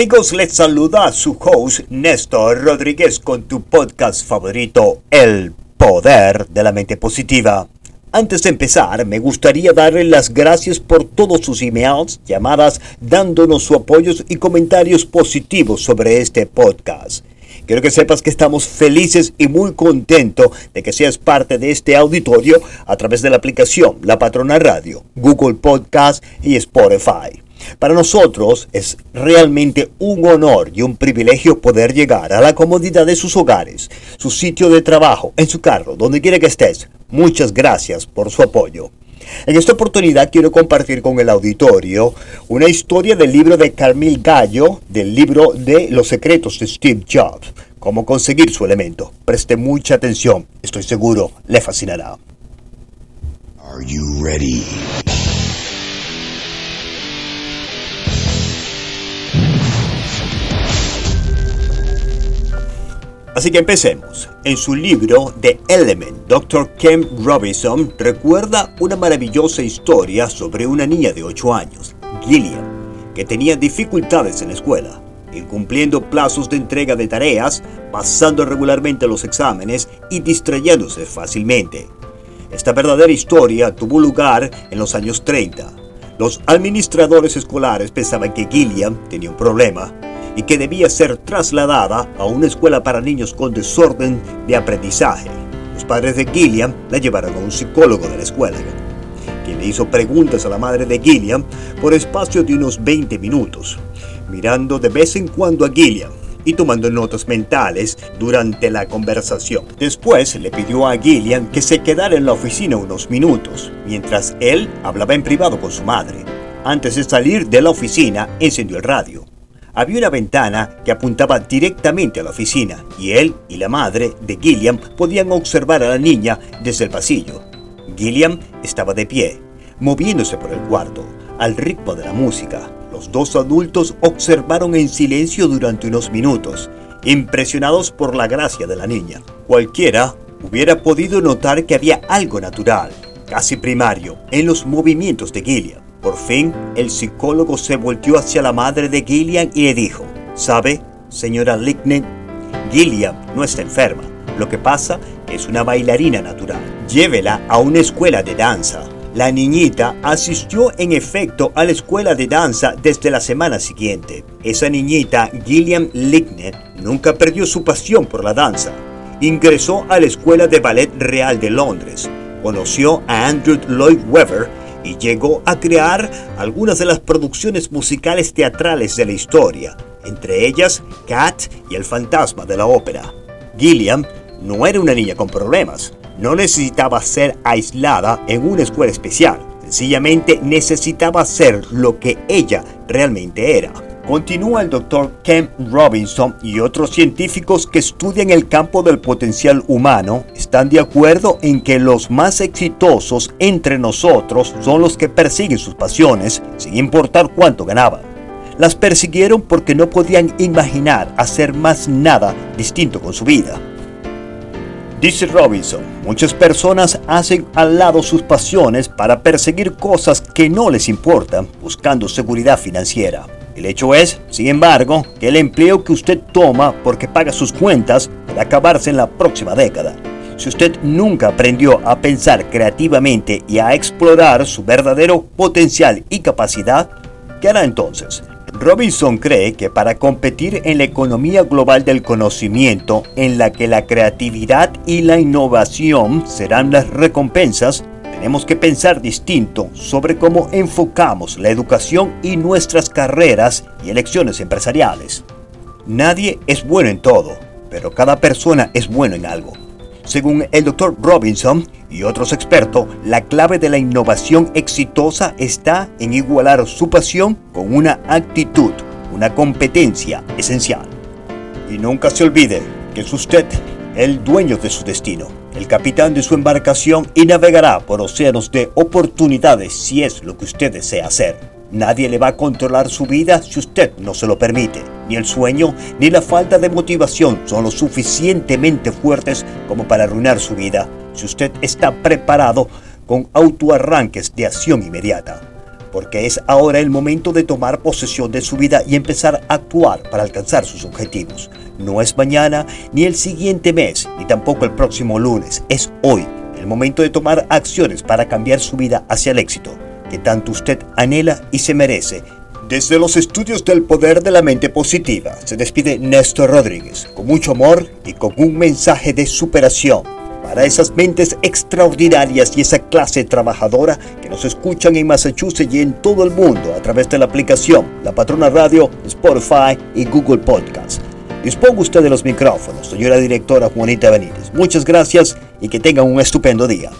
Amigos, les saluda su host Néstor Rodríguez con tu podcast favorito, El Poder de la Mente Positiva. Antes de empezar, me gustaría darle las gracias por todos sus emails, llamadas, dándonos su apoyo y comentarios positivos sobre este podcast. Quiero que sepas que estamos felices y muy contentos de que seas parte de este auditorio a través de la aplicación La Patrona Radio, Google Podcast y Spotify. Para nosotros es realmente un honor y un privilegio poder llegar a la comodidad de sus hogares, su sitio de trabajo, en su carro, donde quiera que estés. Muchas gracias por su apoyo. En esta oportunidad quiero compartir con el auditorio una historia del libro de Carmil Gallo, del libro de Los secretos de Steve Jobs, cómo conseguir su elemento. Preste mucha atención, estoy seguro le fascinará. Are you ready? Así que empecemos. En su libro The Element, Dr. Ken Robinson recuerda una maravillosa historia sobre una niña de 8 años, Gillian, que tenía dificultades en la escuela, incumpliendo plazos de entrega de tareas, pasando regularmente los exámenes y distrayéndose fácilmente. Esta verdadera historia tuvo lugar en los años 30. Los administradores escolares pensaban que Gillian tenía un problema y que debía ser trasladada a una escuela para niños con desorden de aprendizaje. Los padres de Gilliam la llevaron a un psicólogo de la escuela, quien le hizo preguntas a la madre de Gilliam por espacio de unos 20 minutos, mirando de vez en cuando a Gilliam y tomando notas mentales durante la conversación. Después le pidió a Gilliam que se quedara en la oficina unos minutos, mientras él hablaba en privado con su madre. Antes de salir de la oficina, encendió el radio. Había una ventana que apuntaba directamente a la oficina y él y la madre de Gilliam podían observar a la niña desde el pasillo. Gilliam estaba de pie, moviéndose por el cuarto, al ritmo de la música. Los dos adultos observaron en silencio durante unos minutos, impresionados por la gracia de la niña. Cualquiera hubiera podido notar que había algo natural, casi primario, en los movimientos de Gilliam. Por fin, el psicólogo se volteó hacia la madre de Gillian y le dijo, ¿sabe, señora Lickney? Gillian no está enferma. Lo que pasa es una bailarina natural. Llévela a una escuela de danza. La niñita asistió en efecto a la escuela de danza desde la semana siguiente. Esa niñita, Gillian Lickney, nunca perdió su pasión por la danza. Ingresó a la Escuela de Ballet Real de Londres. Conoció a Andrew Lloyd Webber y llegó a crear algunas de las producciones musicales teatrales de la historia, entre ellas Cat y El fantasma de la ópera. Gilliam no era una niña con problemas, no necesitaba ser aislada en una escuela especial, sencillamente necesitaba ser lo que ella realmente era. Continúa el doctor Ken Robinson y otros científicos que estudian el campo del potencial humano están de acuerdo en que los más exitosos entre nosotros son los que persiguen sus pasiones sin importar cuánto ganaban. Las persiguieron porque no podían imaginar hacer más nada distinto con su vida. Dice Robinson, muchas personas hacen al lado sus pasiones para perseguir cosas que no les importan, buscando seguridad financiera. El hecho es, sin embargo, que el empleo que usted toma porque paga sus cuentas puede acabarse en la próxima década. Si usted nunca aprendió a pensar creativamente y a explorar su verdadero potencial y capacidad, ¿qué hará entonces? Robinson cree que para competir en la economía global del conocimiento, en la que la creatividad y la innovación serán las recompensas, tenemos que pensar distinto sobre cómo enfocamos la educación y nuestras carreras y elecciones empresariales. Nadie es bueno en todo, pero cada persona es bueno en algo. Según el Dr. Robinson y otros expertos, la clave de la innovación exitosa está en igualar su pasión con una actitud, una competencia esencial. Y nunca se olvide que es usted el dueño de su destino el capitán de su embarcación y navegará por océanos de oportunidades si es lo que usted desea hacer. Nadie le va a controlar su vida si usted no se lo permite. Ni el sueño ni la falta de motivación son lo suficientemente fuertes como para arruinar su vida si usted está preparado con autoarranques de acción inmediata. Porque es ahora el momento de tomar posesión de su vida y empezar a actuar para alcanzar sus objetivos. No es mañana, ni el siguiente mes, ni tampoco el próximo lunes, es hoy el momento de tomar acciones para cambiar su vida hacia el éxito, que tanto usted anhela y se merece. Desde los estudios del poder de la mente positiva, se despide Néstor Rodríguez, con mucho amor y con un mensaje de superación para esas mentes extraordinarias y esa clase trabajadora que nos escuchan en Massachusetts y en todo el mundo a través de la aplicación La Patrona Radio, Spotify y Google Podcast. Disponga usted de los micrófonos, señora directora Juanita Benítez. Muchas gracias y que tengan un estupendo día.